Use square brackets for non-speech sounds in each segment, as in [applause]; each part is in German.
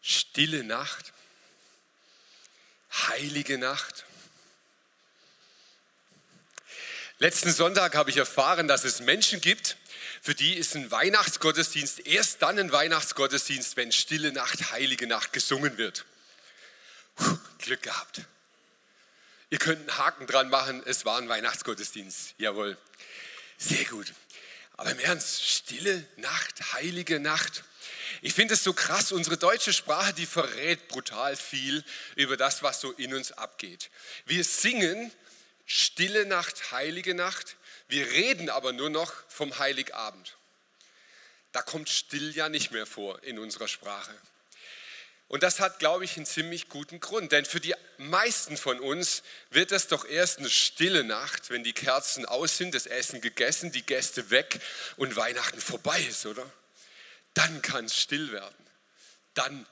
Stille Nacht, heilige Nacht. Letzten Sonntag habe ich erfahren, dass es Menschen gibt, für die ist ein Weihnachtsgottesdienst erst dann ein Weihnachtsgottesdienst, wenn Stille Nacht, heilige Nacht gesungen wird. Puh, Glück gehabt. Ihr könnt einen Haken dran machen, es war ein Weihnachtsgottesdienst. Jawohl. Sehr gut. Aber im Ernst, stille Nacht, heilige Nacht. Ich finde es so krass, unsere deutsche Sprache, die verrät brutal viel über das, was so in uns abgeht. Wir singen Stille Nacht, Heilige Nacht, wir reden aber nur noch vom Heiligabend. Da kommt still ja nicht mehr vor in unserer Sprache. Und das hat, glaube ich, einen ziemlich guten Grund. Denn für die meisten von uns wird es doch erst eine stille Nacht, wenn die Kerzen aus sind, das Essen gegessen, die Gäste weg und Weihnachten vorbei ist, oder? dann kann es still werden. Dann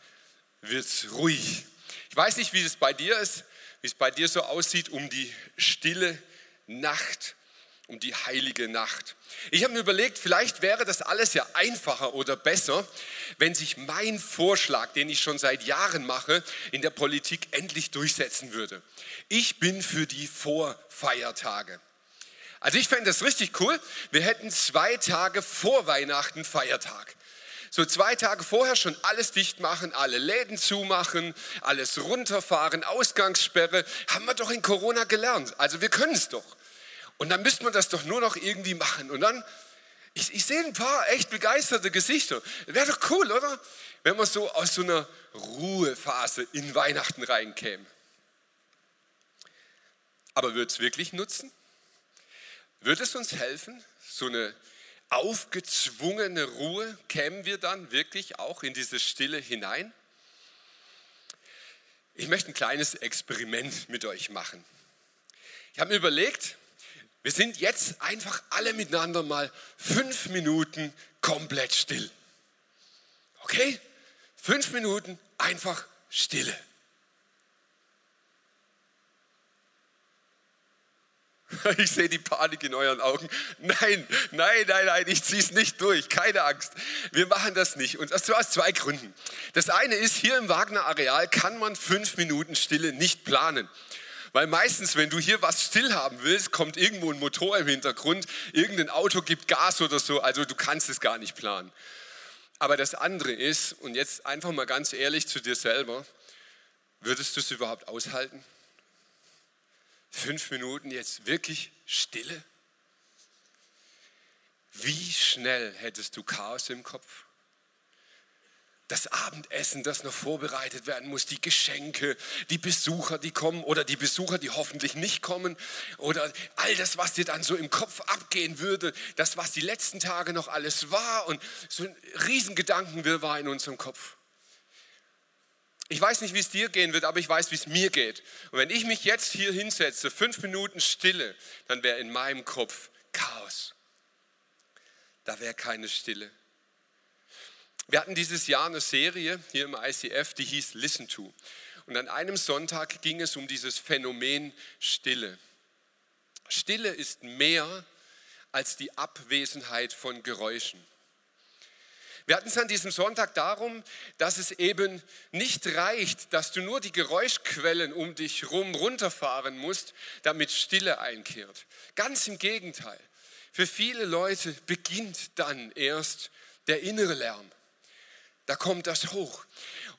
wird es ruhig. Ich weiß nicht, wie es bei dir ist, wie es bei dir so aussieht um die stille Nacht, um die heilige Nacht. Ich habe mir überlegt, vielleicht wäre das alles ja einfacher oder besser, wenn sich mein Vorschlag, den ich schon seit Jahren mache, in der Politik endlich durchsetzen würde. Ich bin für die Vorfeiertage. Also ich fände das richtig cool. Wir hätten zwei Tage vor Weihnachten Feiertag so zwei Tage vorher schon alles dicht machen, alle Läden zumachen, alles runterfahren, Ausgangssperre, haben wir doch in Corona gelernt. Also wir können es doch. Und dann müsste man das doch nur noch irgendwie machen. Und dann, ich, ich sehe ein paar echt begeisterte Gesichter. Wäre doch cool, oder? Wenn man so aus so einer Ruhephase in Weihnachten reinkäme. Aber wird es wirklich nutzen? Wird es uns helfen, so eine aufgezwungene Ruhe kämen wir dann wirklich auch in diese Stille hinein? Ich möchte ein kleines Experiment mit euch machen. Ich habe mir überlegt, wir sind jetzt einfach alle miteinander mal fünf Minuten komplett still. Okay? Fünf Minuten einfach Stille. [laughs] Ich sehe die Panik in euren Augen. Nein, nein, nein, nein, ich ziehe es nicht durch. Keine Angst. Wir machen das nicht. Und das aus zwei Gründen. Das eine ist, hier im Wagner Areal kann man fünf Minuten Stille nicht planen. Weil meistens, wenn du hier was still haben willst, kommt irgendwo ein Motor im Hintergrund, irgendein Auto gibt Gas oder so. Also du kannst es gar nicht planen. Aber das andere ist, und jetzt einfach mal ganz ehrlich zu dir selber, würdest du es überhaupt aushalten? Fünf Minuten jetzt wirklich Stille? Wie schnell hättest du Chaos im Kopf? Das Abendessen, das noch vorbereitet werden muss, die Geschenke, die Besucher, die kommen oder die Besucher, die hoffentlich nicht kommen oder all das, was dir dann so im Kopf abgehen würde, das, was die letzten Tage noch alles war und so ein Riesengedankenwirrwarr in unserem Kopf. Ich weiß nicht, wie es dir gehen wird, aber ich weiß, wie es mir geht. Und wenn ich mich jetzt hier hinsetze, fünf Minuten Stille, dann wäre in meinem Kopf Chaos. Da wäre keine Stille. Wir hatten dieses Jahr eine Serie hier im ICF, die hieß Listen to. Und an einem Sonntag ging es um dieses Phänomen Stille. Stille ist mehr als die Abwesenheit von Geräuschen. Wir hatten es an diesem Sonntag darum, dass es eben nicht reicht, dass du nur die Geräuschquellen um dich herum runterfahren musst, damit Stille einkehrt. Ganz im Gegenteil. Für viele Leute beginnt dann erst der innere Lärm. Da kommt das hoch.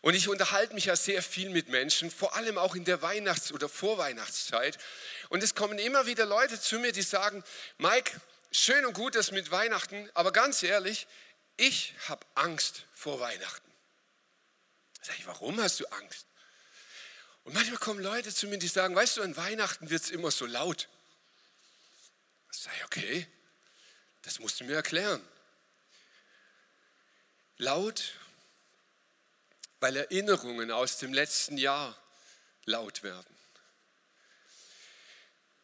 Und ich unterhalte mich ja sehr viel mit Menschen, vor allem auch in der Weihnachts- oder Vorweihnachtszeit. Und es kommen immer wieder Leute zu mir, die sagen, Mike, schön und gut das mit Weihnachten, aber ganz ehrlich, ich habe Angst vor Weihnachten. Sag ich, warum hast du Angst? Und manchmal kommen Leute zu mir, die sagen, weißt du, an Weihnachten wird es immer so laut. Sag ich, okay, das musst du mir erklären. Laut, weil Erinnerungen aus dem letzten Jahr laut werden.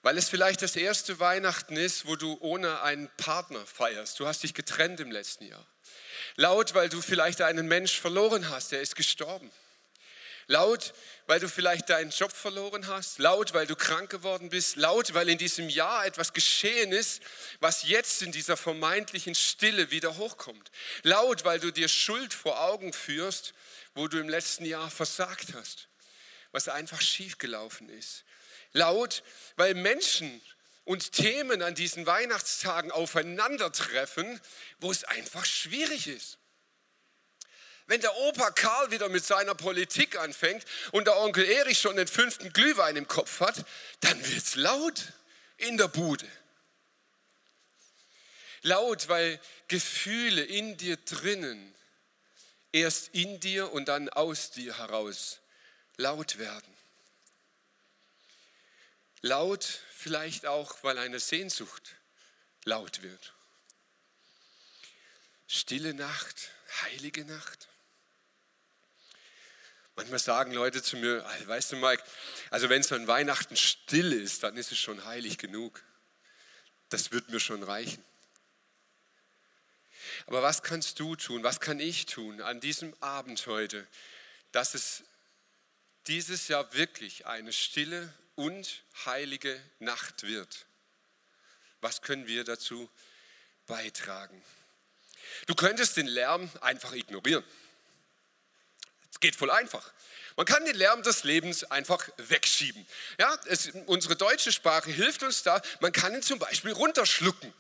Weil es vielleicht das erste Weihnachten ist, wo du ohne einen Partner feierst. Du hast dich getrennt im letzten Jahr. Laut, weil du vielleicht einen Mensch verloren hast, der ist gestorben. Laut, weil du vielleicht deinen Job verloren hast. Laut, weil du krank geworden bist. Laut, weil in diesem Jahr etwas geschehen ist, was jetzt in dieser vermeintlichen Stille wieder hochkommt. Laut, weil du dir Schuld vor Augen führst, wo du im letzten Jahr versagt hast, was einfach schiefgelaufen ist. Laut, weil Menschen und Themen an diesen Weihnachtstagen aufeinandertreffen, wo es einfach schwierig ist. Wenn der Opa Karl wieder mit seiner Politik anfängt und der Onkel Erich schon den fünften Glühwein im Kopf hat, dann wird es laut in der Bude. Laut, weil Gefühle in dir drinnen erst in dir und dann aus dir heraus laut werden. Laut vielleicht auch, weil eine Sehnsucht laut wird. Stille Nacht, heilige Nacht. Manchmal sagen Leute zu mir, weißt du Mike, also wenn es an Weihnachten still ist, dann ist es schon heilig genug. Das wird mir schon reichen. Aber was kannst du tun, was kann ich tun an diesem Abend heute, dass es dieses Jahr wirklich eine stille und heilige Nacht wird. Was können wir dazu beitragen? Du könntest den Lärm einfach ignorieren. Es geht voll einfach. Man kann den Lärm des Lebens einfach wegschieben. Ja, es, unsere deutsche Sprache hilft uns da. Man kann ihn zum Beispiel runterschlucken.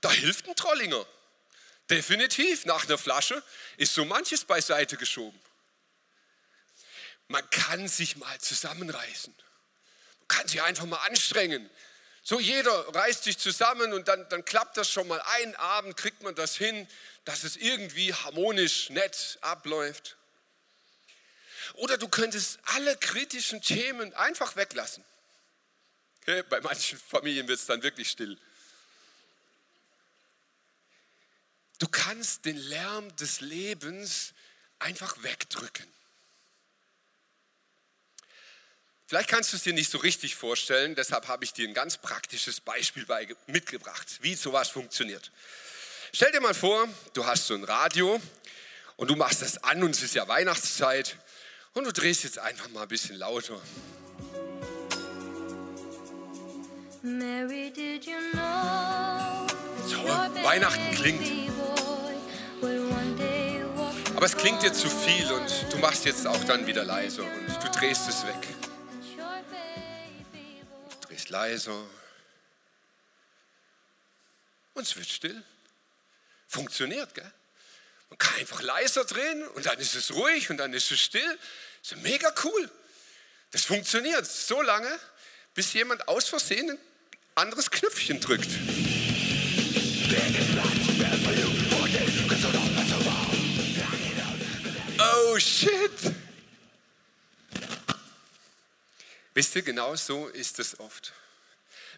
Da hilft ein Trollinger. Definitiv. Nach einer Flasche ist so manches beiseite geschoben. Man kann sich mal zusammenreißen. Man kann sich einfach mal anstrengen. So jeder reißt sich zusammen und dann, dann klappt das schon mal. Einen Abend kriegt man das hin, dass es irgendwie harmonisch, nett abläuft. Oder du könntest alle kritischen Themen einfach weglassen. Bei manchen Familien wird es dann wirklich still. Du kannst den Lärm des Lebens einfach wegdrücken. Vielleicht kannst du es dir nicht so richtig vorstellen, deshalb habe ich dir ein ganz praktisches Beispiel mitgebracht, wie sowas funktioniert. Stell dir mal vor, du hast so ein Radio und du machst das an und es ist ja Weihnachtszeit und du drehst jetzt einfach mal ein bisschen lauter. Mary, did you know So, Weihnachten klingt. Aber es klingt dir zu viel und du machst jetzt auch dann wieder leiser und du drehst es weg. Drehst leiser. Und es wird still. Funktioniert, gell? Man kann einfach leiser drehen und dann ist es ruhig und dann ist es still. Das ist mega cool. Das funktioniert so lange, bis jemand aus Versehen ein anderes Knöpfchen drückt. Oh shit! Wisst ihr, genau so ist es oft.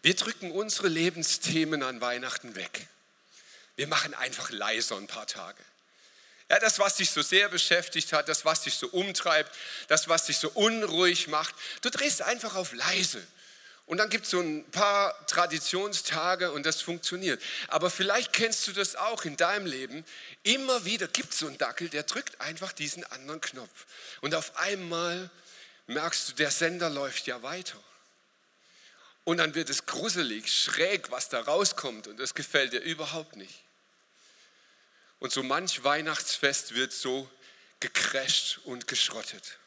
Wir drücken unsere Lebensthemen an Weihnachten weg. Wir machen einfach leiser ein paar Tage. Ja, das, was dich so sehr beschäftigt hat, das, was dich so umtreibt, das, was dich so unruhig macht, du drehst einfach auf leise. Und dann gibt es so ein paar Traditionstage und das funktioniert. Aber vielleicht kennst du das auch in deinem Leben. Immer wieder gibt es so einen Dackel, der drückt einfach diesen anderen Knopf. Und auf einmal merkst du, der Sender läuft ja weiter. Und dann wird es gruselig, schräg, was da rauskommt. Und das gefällt dir überhaupt nicht. Und so manch Weihnachtsfest wird so gecrasht und geschrottet.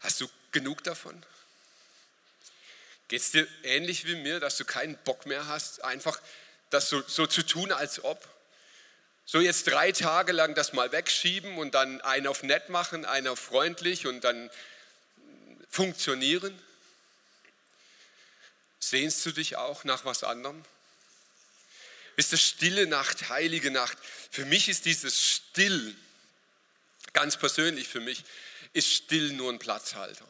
Hast du genug davon? Geht es dir ähnlich wie mir, dass du keinen Bock mehr hast, einfach das so, so zu tun, als ob? So jetzt drei Tage lang das mal wegschieben und dann einen auf nett machen, einen auf freundlich und dann funktionieren? Sehnst du dich auch nach was anderem? Ist das stille Nacht, heilige Nacht? Für mich ist dieses Still, ganz persönlich für mich, ist still nur ein Platzhalter.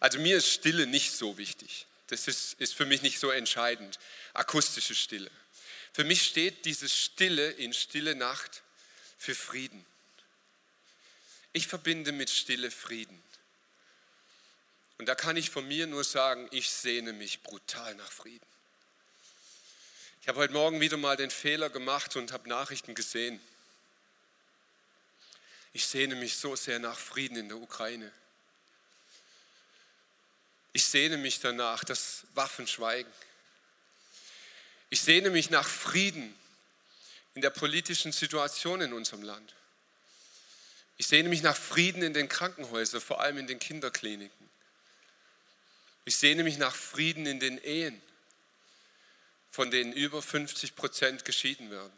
Also mir ist Stille nicht so wichtig. Das ist, ist für mich nicht so entscheidend. Akustische Stille. Für mich steht dieses Stille in stille Nacht für Frieden. Ich verbinde mit Stille Frieden. Und da kann ich von mir nur sagen, ich sehne mich brutal nach Frieden. Ich habe heute Morgen wieder mal den Fehler gemacht und habe Nachrichten gesehen. Ich sehne mich so sehr nach Frieden in der Ukraine. Ich sehne mich danach, dass Waffen schweigen. Ich sehne mich nach Frieden in der politischen Situation in unserem Land. Ich sehne mich nach Frieden in den Krankenhäusern, vor allem in den Kinderkliniken. Ich sehne mich nach Frieden in den Ehen, von denen über 50 Prozent geschieden werden.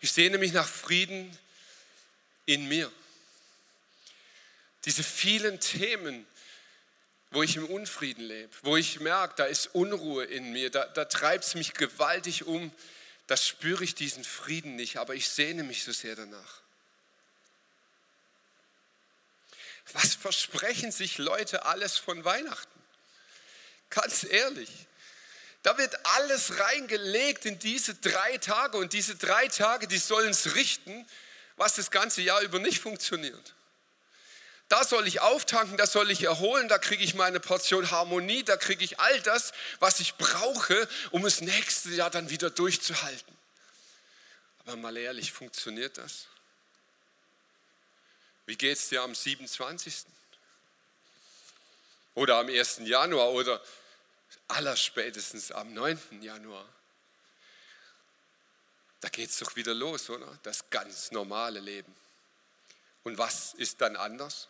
Ich sehne mich nach Frieden in mir. Diese vielen Themen, wo ich im Unfrieden lebe, wo ich merke, da ist Unruhe in mir, da, da treibt es mich gewaltig um, das spüre ich diesen Frieden nicht, aber ich sehne mich so sehr danach. Was versprechen sich Leute alles von Weihnachten? Ganz ehrlich, da wird alles reingelegt in diese drei Tage und diese drei Tage, die sollen es richten, was das ganze Jahr über nicht funktioniert. Da soll ich auftanken, da soll ich erholen, da kriege ich meine Portion Harmonie, da kriege ich all das, was ich brauche, um das nächste Jahr dann wieder durchzuhalten. Aber mal ehrlich, funktioniert das? Wie geht es dir am 27. oder am 1. Januar oder allerspätestens am 9. Januar? Da geht es doch wieder los, oder? Das ganz normale Leben. Und was ist dann anders?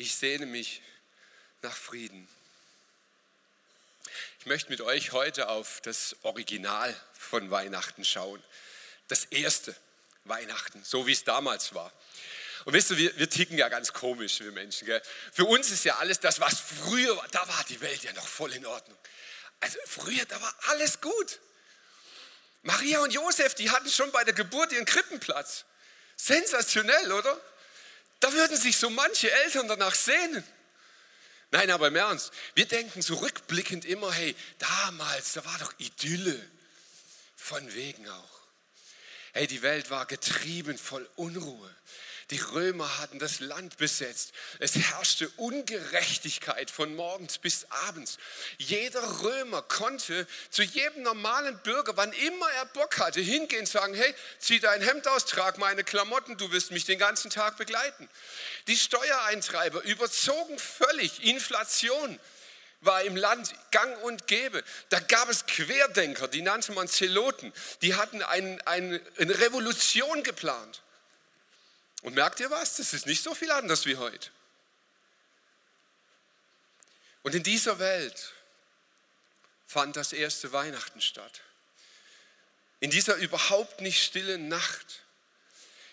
Ich sehne mich nach Frieden. Ich möchte mit euch heute auf das Original von Weihnachten schauen. Das erste Weihnachten, so wie es damals war. Und wisst ihr, wir, wir ticken ja ganz komisch, wir Menschen. Gell? Für uns ist ja alles das, was früher war, da war die Welt ja noch voll in Ordnung. Also früher, da war alles gut. Maria und Josef, die hatten schon bei der Geburt ihren Krippenplatz. Sensationell, oder? Da würden sich so manche Eltern danach sehnen. Nein, aber im Ernst, wir denken so rückblickend immer, hey, damals, da war doch Idylle. Von wegen auch. Hey, die Welt war getrieben voll Unruhe. Die Römer hatten das Land besetzt. Es herrschte Ungerechtigkeit von morgens bis abends. Jeder Römer konnte zu jedem normalen Bürger, wann immer er Bock hatte, hingehen und sagen, hey, zieh dein Hemd aus, trag meine Klamotten, du wirst mich den ganzen Tag begleiten. Die Steuereintreiber überzogen völlig Inflation war im Land gang und gäbe. Da gab es Querdenker, die nannte man Zeloten. Die hatten ein, ein, eine Revolution geplant. Und merkt ihr was? Das ist nicht so viel anders wie heute. Und in dieser Welt fand das erste Weihnachten statt. In dieser überhaupt nicht stillen Nacht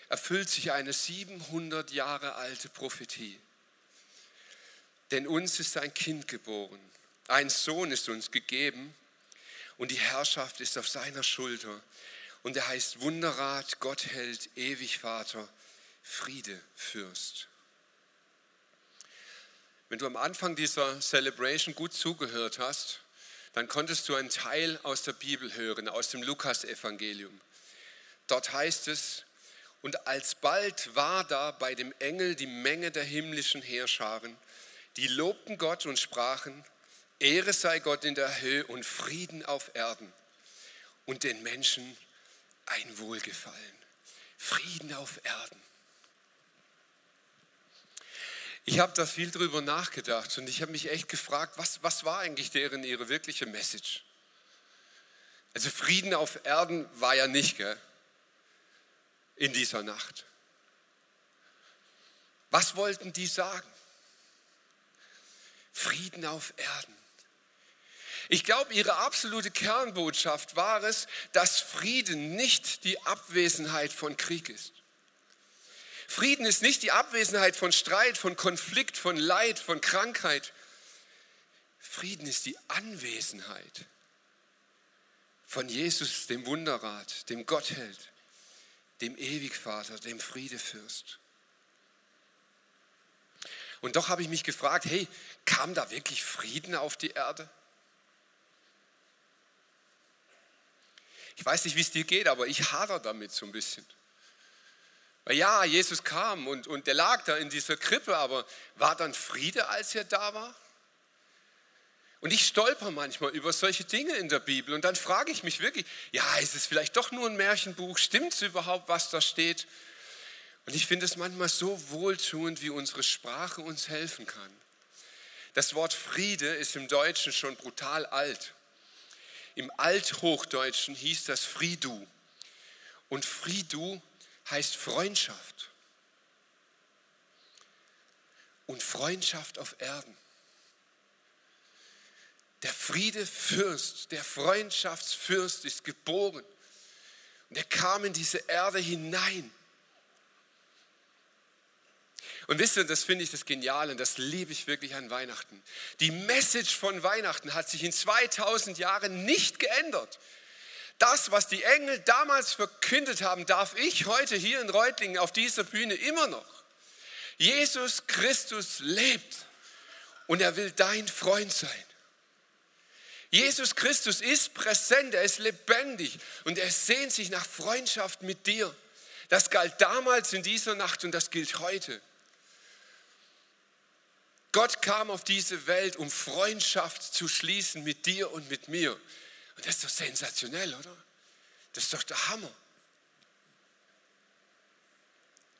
erfüllt sich eine 700 Jahre alte Prophetie. Denn uns ist ein Kind geboren, ein Sohn ist uns gegeben und die Herrschaft ist auf seiner Schulter. Und er heißt Wunderrat, Gott hält, ewig Vater, Friede, Fürst. Wenn du am Anfang dieser Celebration gut zugehört hast, dann konntest du einen Teil aus der Bibel hören, aus dem Lukas-Evangelium. Dort heißt es, und alsbald war da bei dem Engel die Menge der himmlischen Heerscharen, die lobten Gott und sprachen, Ehre sei Gott in der Höhe und Frieden auf Erden und den Menschen ein Wohlgefallen. Frieden auf Erden. Ich habe da viel drüber nachgedacht und ich habe mich echt gefragt, was, was war eigentlich deren ihre wirkliche Message? Also Frieden auf Erden war ja nicht gell? in dieser Nacht. Was wollten die sagen? Frieden auf Erden. Ich glaube, ihre absolute Kernbotschaft war es, dass Frieden nicht die Abwesenheit von Krieg ist. Frieden ist nicht die Abwesenheit von Streit, von Konflikt, von Leid, von Krankheit. Frieden ist die Anwesenheit von Jesus, dem Wunderrat, dem Gottheld, dem Ewigvater, dem Friedefürst. Und doch habe ich mich gefragt, hey, kam da wirklich Frieden auf die Erde? Ich weiß nicht, wie es dir geht, aber ich hader damit so ein bisschen. Ja, Jesus kam und, und der lag da in dieser Krippe, aber war dann Friede, als er da war? Und ich stolper manchmal über solche Dinge in der Bibel und dann frage ich mich wirklich, ja, ist es vielleicht doch nur ein Märchenbuch? Stimmt es überhaupt, was da steht? Und ich finde es manchmal so wohltuend, wie unsere Sprache uns helfen kann. Das Wort Friede ist im Deutschen schon brutal alt. Im Althochdeutschen hieß das Friedu. Und Friedu heißt Freundschaft. Und Freundschaft auf Erden. Der Friedefürst, der Freundschaftsfürst ist geboren. Und er kam in diese Erde hinein. Und wisst ihr, das finde ich das Geniale und das liebe ich wirklich an Weihnachten. Die Message von Weihnachten hat sich in 2000 Jahren nicht geändert. Das, was die Engel damals verkündet haben, darf ich heute hier in Reutlingen auf dieser Bühne immer noch. Jesus Christus lebt und er will dein Freund sein. Jesus Christus ist präsent, er ist lebendig und er sehnt sich nach Freundschaft mit dir. Das galt damals in dieser Nacht und das gilt heute. Gott kam auf diese Welt, um Freundschaft zu schließen mit dir und mit mir. Und das ist doch sensationell, oder? Das ist doch der Hammer.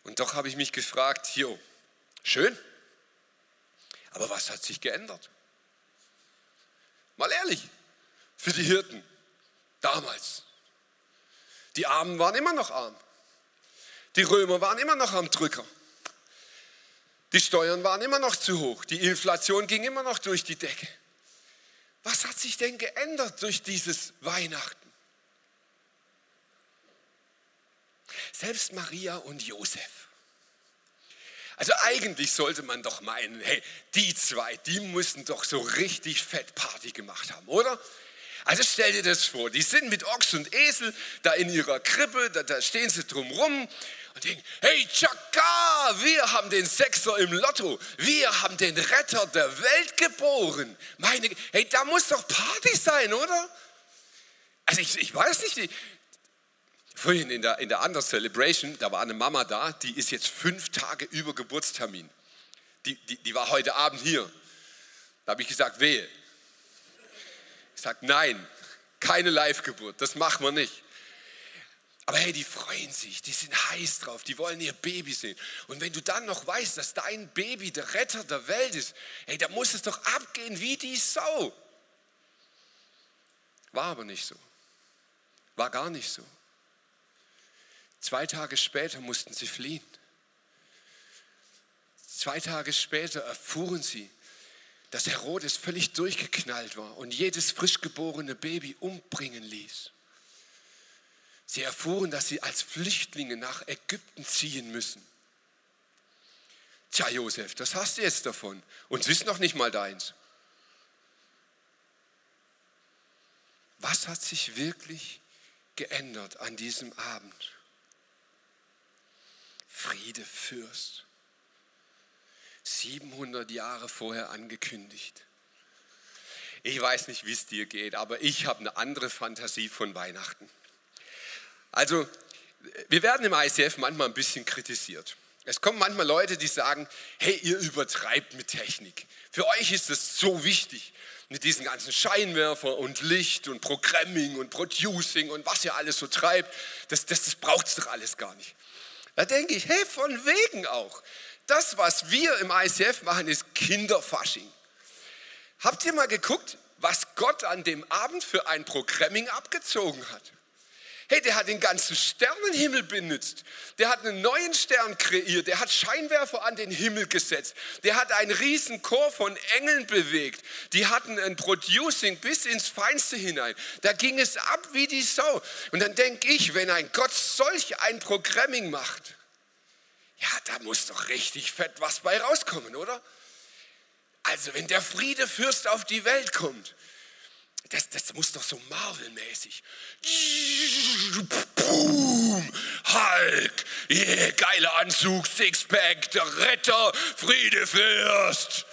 Und doch habe ich mich gefragt, jo, schön, aber was hat sich geändert? Mal ehrlich, für die Hirten damals. Die Armen waren immer noch arm. Die Römer waren immer noch am Drücker. Die Steuern waren immer noch zu hoch. Die Inflation ging immer noch durch die Decke. Was hat sich denn geändert durch dieses Weihnachten? Selbst Maria und Josef. Also eigentlich sollte man doch meinen, hey, die zwei, die müssen doch so richtig fett Party gemacht haben, oder? Also stell dir das vor, die sind mit Ochs und Esel da in ihrer Krippe, da, da stehen sie drumrum und denken, hey Chaka, wir haben den Sechser im Lotto, wir haben den Retter der Welt geboren. Meine, hey, da muss doch Party sein, oder? Also ich, ich weiß nicht, Vorhin in der, in der anderen Celebration, da war eine Mama da, die ist jetzt fünf Tage über Geburtstermin. Die, die, die war heute Abend hier. Da habe ich gesagt, wehe. Ich sage, nein, keine Live-Geburt, das machen wir nicht. Aber hey, die freuen sich, die sind heiß drauf, die wollen ihr Baby sehen. Und wenn du dann noch weißt, dass dein Baby der Retter der Welt ist, hey, da muss es doch abgehen wie die Sau. War aber nicht so. War gar nicht so. Zwei Tage später mussten sie fliehen. Zwei Tage später erfuhren sie, dass Herodes völlig durchgeknallt war und jedes frisch geborene Baby umbringen ließ. Sie erfuhren, dass sie als Flüchtlinge nach Ägypten ziehen müssen. Tja, Josef, das hast du jetzt davon und es ist noch nicht mal deins. Was hat sich wirklich geändert an diesem Abend? Friede Fürst. 700 Jahre vorher angekündigt. Ich weiß nicht, wie es dir geht, aber ich habe eine andere Fantasie von Weihnachten. Also, wir werden im ICF manchmal ein bisschen kritisiert. Es kommen manchmal Leute, die sagen, hey, ihr übertreibt mit Technik. Für euch ist es so wichtig mit diesen ganzen Scheinwerfer und Licht und Programming und Producing und was ihr alles so treibt. Das, das, das braucht es doch alles gar nicht. Da denke ich, hey, von wegen auch. Das, was wir im ICF machen, ist Kinderfasching. Habt ihr mal geguckt, was Gott an dem Abend für ein Programming abgezogen hat? Hey, der hat den ganzen Sternenhimmel benutzt. Der hat einen neuen Stern kreiert. Der hat Scheinwerfer an den Himmel gesetzt. Der hat einen riesen Chor von Engeln bewegt. Die hatten ein Producing bis ins Feinste hinein. Da ging es ab wie die Sau. Und dann denke ich, wenn ein Gott solch ein Programming macht, ja, da muss doch richtig fett was bei rauskommen, oder? Also, wenn der Friedefürst auf die Welt kommt, das, das muss doch so Marvel-mäßig. Boom, Hulk, yeah, geiler Anzug, Sixpack, der Retter, Friedefürst.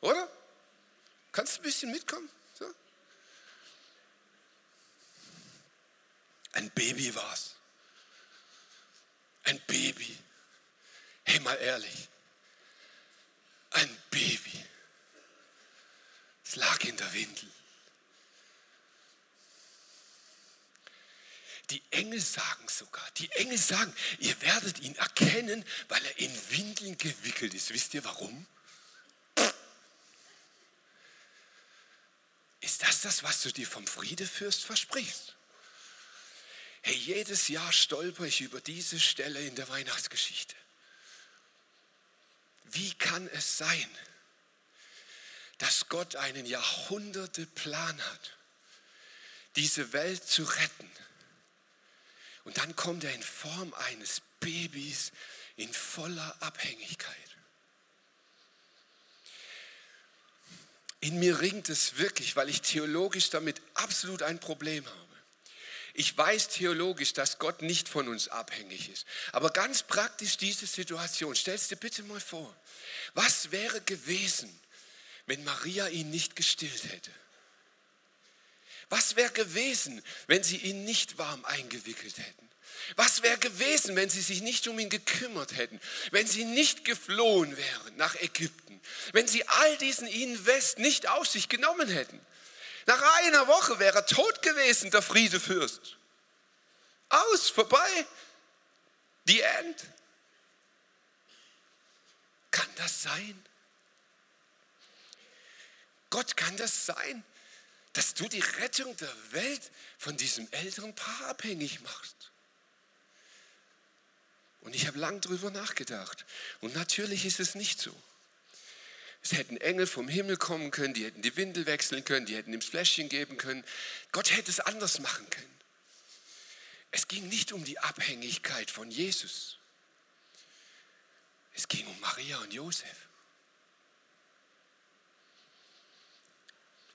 Oder? Kannst du ein bisschen mitkommen? So? Ein Baby war's. Ein Baby. Hey, mal ehrlich. Ein Baby. Es lag in der Windel. Die Engel sagen sogar, die Engel sagen, ihr werdet ihn erkennen, weil er in Windeln gewickelt ist. Wisst ihr warum? Ist das das, was du dir vom Friedefürst versprichst? Hey, jedes Jahr stolper ich über diese Stelle in der Weihnachtsgeschichte. Wie kann es sein, dass Gott einen Jahrhunderte-Plan hat, diese Welt zu retten? Und dann kommt er in Form eines Babys in voller Abhängigkeit. In mir ringt es wirklich, weil ich theologisch damit absolut ein Problem habe. Ich weiß theologisch, dass Gott nicht von uns abhängig ist. Aber ganz praktisch diese Situation, stellst dir bitte mal vor, was wäre gewesen, wenn Maria ihn nicht gestillt hätte? Was wäre gewesen, wenn sie ihn nicht warm eingewickelt hätten? Was wäre gewesen, wenn sie sich nicht um ihn gekümmert hätten? Wenn sie nicht geflohen wären nach Ägypten? Wenn sie all diesen Invest nicht auf sich genommen hätten? Nach einer Woche wäre er tot gewesen, der Friedefürst. Aus, vorbei. The end. Kann das sein? Gott, kann das sein, dass du die Rettung der Welt von diesem älteren Paar abhängig machst? Und ich habe lang drüber nachgedacht. Und natürlich ist es nicht so. Es hätten Engel vom Himmel kommen können, die hätten die Windel wechseln können, die hätten ihm das Fläschchen geben können. Gott hätte es anders machen können. Es ging nicht um die Abhängigkeit von Jesus. Es ging um Maria und Josef.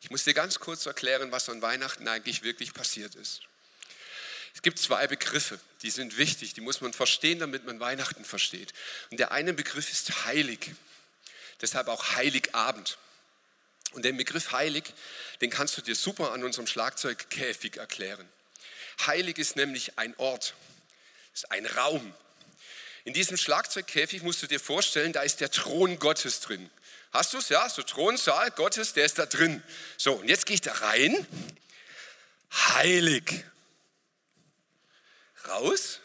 Ich muss dir ganz kurz erklären, was an Weihnachten eigentlich wirklich passiert ist. Es gibt zwei Begriffe, die sind wichtig, die muss man verstehen, damit man Weihnachten versteht. Und der eine Begriff ist heilig deshalb auch Heiligabend. Und den Begriff heilig, den kannst du dir super an unserem Schlagzeugkäfig erklären. Heilig ist nämlich ein Ort, ist ein Raum. In diesem Schlagzeugkäfig musst du dir vorstellen, da ist der Thron Gottes drin. Hast du es? Ja, so Thronsaal Gottes, der ist da drin. So, und jetzt gehe ich da rein. Heilig. Raus.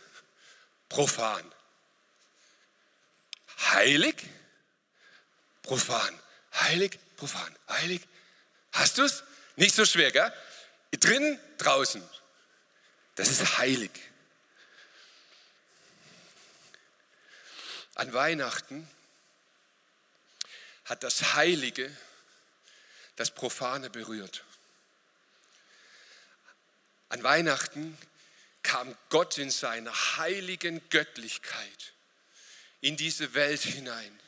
Profan. Heilig. Profan. Heilig. Profan. Heilig. Hast du es? Nicht so schwer, gell? Drin, draußen. Das ist heilig. An Weihnachten hat das Heilige das Profane berührt. An Weihnachten kam Gott in seiner heiligen Göttlichkeit in diese Welt hinein.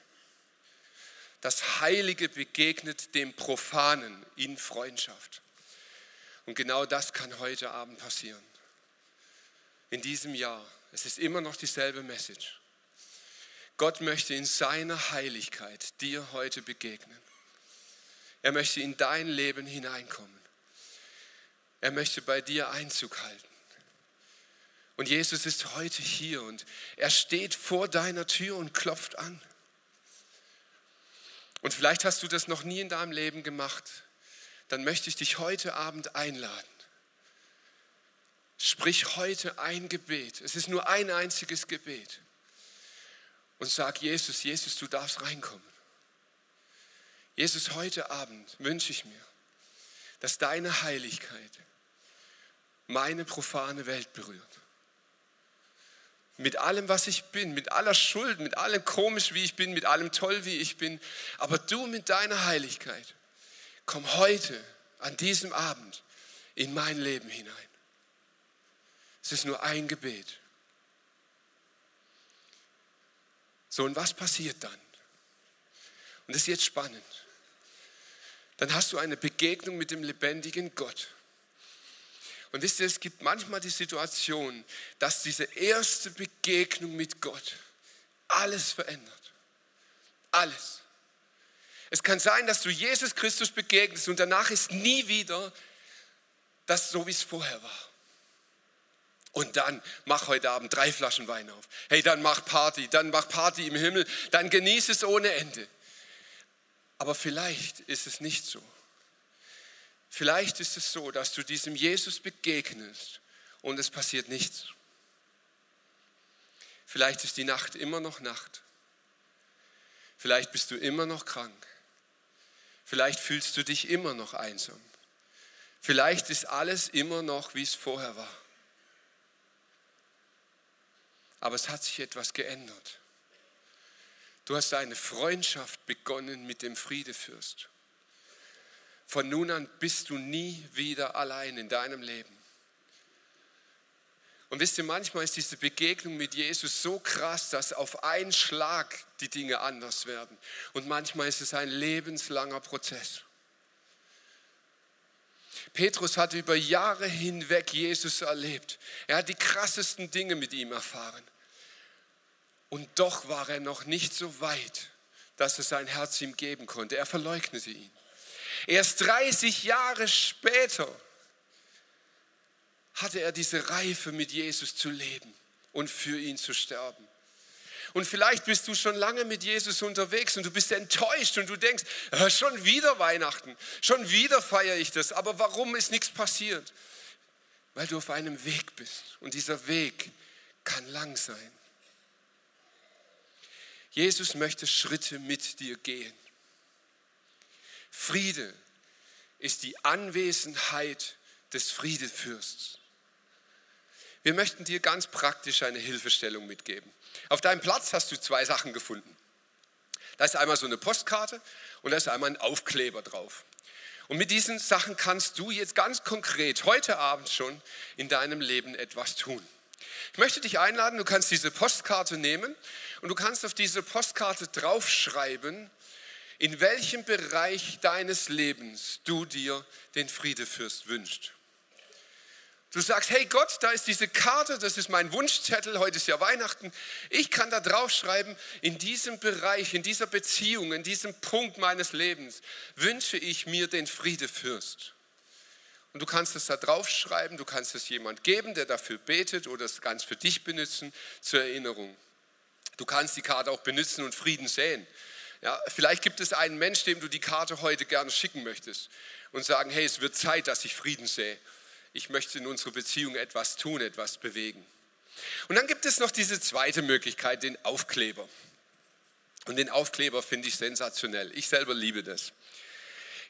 Das Heilige begegnet dem Profanen in Freundschaft. Und genau das kann heute Abend passieren. In diesem Jahr. Es ist immer noch dieselbe Message. Gott möchte in seiner Heiligkeit dir heute begegnen. Er möchte in dein Leben hineinkommen. Er möchte bei dir Einzug halten. Und Jesus ist heute hier und er steht vor deiner Tür und klopft an. Und vielleicht hast du das noch nie in deinem Leben gemacht. Dann möchte ich dich heute Abend einladen. Sprich heute ein Gebet. Es ist nur ein einziges Gebet und sag Jesus, Jesus, du darfst reinkommen. Jesus, heute Abend wünsche ich mir, dass deine Heiligkeit meine profane Welt berührt. Mit allem, was ich bin, mit aller Schuld, mit allem komisch, wie ich bin, mit allem toll, wie ich bin. Aber du mit deiner Heiligkeit, komm heute, an diesem Abend, in mein Leben hinein. Es ist nur ein Gebet. So, und was passiert dann? Und das ist jetzt spannend. Dann hast du eine Begegnung mit dem lebendigen Gott. Und wisst ihr, es gibt manchmal die Situation, dass diese erste Begegnung mit Gott alles verändert. Alles. Es kann sein, dass du Jesus Christus begegnest und danach ist nie wieder das so, wie es vorher war. Und dann mach heute Abend drei Flaschen Wein auf. Hey, dann mach Party, dann mach Party im Himmel, dann genieß es ohne Ende. Aber vielleicht ist es nicht so. Vielleicht ist es so, dass du diesem Jesus begegnest und es passiert nichts. Vielleicht ist die Nacht immer noch Nacht. Vielleicht bist du immer noch krank. Vielleicht fühlst du dich immer noch einsam. Vielleicht ist alles immer noch, wie es vorher war. Aber es hat sich etwas geändert. Du hast eine Freundschaft begonnen mit dem Friedefürst. Von nun an bist du nie wieder allein in deinem Leben. Und wisst ihr, manchmal ist diese Begegnung mit Jesus so krass, dass auf einen Schlag die Dinge anders werden. Und manchmal ist es ein lebenslanger Prozess. Petrus hatte über Jahre hinweg Jesus erlebt. Er hat die krassesten Dinge mit ihm erfahren. Und doch war er noch nicht so weit, dass er sein Herz ihm geben konnte. Er verleugnete ihn. Erst 30 Jahre später hatte er diese Reife, mit Jesus zu leben und für ihn zu sterben. Und vielleicht bist du schon lange mit Jesus unterwegs und du bist enttäuscht und du denkst, äh, schon wieder Weihnachten, schon wieder feiere ich das. Aber warum ist nichts passiert? Weil du auf einem Weg bist und dieser Weg kann lang sein. Jesus möchte Schritte mit dir gehen. Friede ist die Anwesenheit des Friedefürsts. Wir möchten dir ganz praktisch eine Hilfestellung mitgeben. Auf deinem Platz hast du zwei Sachen gefunden. Da ist einmal so eine Postkarte und da ist einmal ein Aufkleber drauf. Und mit diesen Sachen kannst du jetzt ganz konkret heute Abend schon in deinem Leben etwas tun. Ich möchte dich einladen, du kannst diese Postkarte nehmen und du kannst auf diese Postkarte draufschreiben, in welchem Bereich deines Lebens du dir den Friedefürst wünschst. Du sagst, hey Gott, da ist diese Karte, das ist mein Wunschzettel, heute ist ja Weihnachten. Ich kann da draufschreiben, in diesem Bereich, in dieser Beziehung, in diesem Punkt meines Lebens wünsche ich mir den Friedefürst. Und du kannst es da draufschreiben, du kannst es jemand geben, der dafür betet oder es ganz für dich benutzen zur Erinnerung. Du kannst die Karte auch benutzen und Frieden säen. Ja, vielleicht gibt es einen Mensch, dem du die Karte heute gerne schicken möchtest und sagen, hey, es wird Zeit, dass ich Frieden sähe. Ich möchte in unserer Beziehung etwas tun, etwas bewegen. Und dann gibt es noch diese zweite Möglichkeit, den Aufkleber. Und den Aufkleber finde ich sensationell. Ich selber liebe das.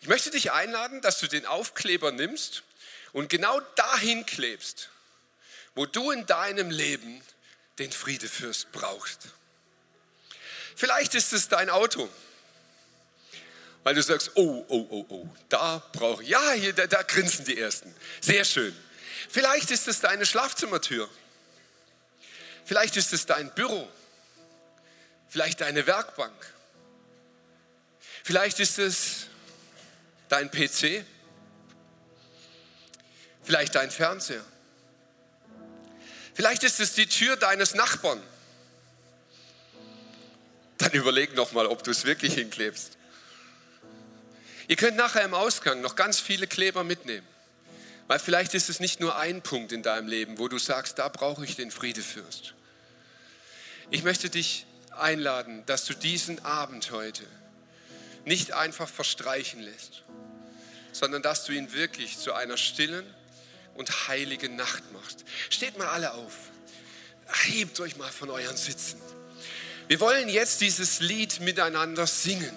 Ich möchte dich einladen, dass du den Aufkleber nimmst und genau dahin klebst, wo du in deinem Leben den Friedefürst brauchst. Vielleicht ist es dein Auto, weil du sagst, oh, oh, oh, oh, da brauche ich, ja, hier, da, da grinsen die Ersten. Sehr schön. Vielleicht ist es deine Schlafzimmertür. Vielleicht ist es dein Büro. Vielleicht deine Werkbank. Vielleicht ist es dein PC. Vielleicht dein Fernseher. Vielleicht ist es die Tür deines Nachbarn. Dann überleg noch mal, ob du es wirklich hinklebst. Ihr könnt nachher im Ausgang noch ganz viele Kleber mitnehmen. Weil vielleicht ist es nicht nur ein Punkt in deinem Leben, wo du sagst, da brauche ich den Friedefürst. Ich möchte dich einladen, dass du diesen Abend heute nicht einfach verstreichen lässt, sondern dass du ihn wirklich zu einer stillen und heiligen Nacht machst. Steht mal alle auf. Hebt euch mal von euren Sitzen. Wir wollen jetzt dieses Lied miteinander singen.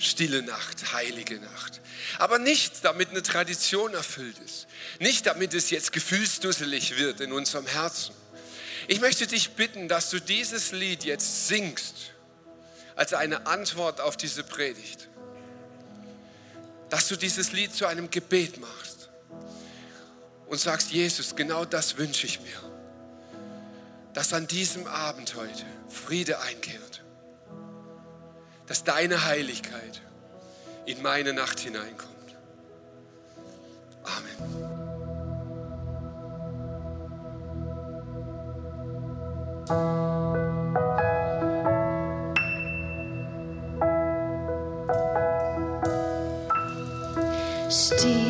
Stille Nacht, heilige Nacht. Aber nicht, damit eine Tradition erfüllt ist. Nicht, damit es jetzt gefühlsdusselig wird in unserem Herzen. Ich möchte dich bitten, dass du dieses Lied jetzt singst als eine Antwort auf diese Predigt. Dass du dieses Lied zu einem Gebet machst und sagst, Jesus, genau das wünsche ich mir. Dass an diesem Abend heute Friede einkehrt. Dass deine Heiligkeit in meine Nacht hineinkommt. Amen. Stille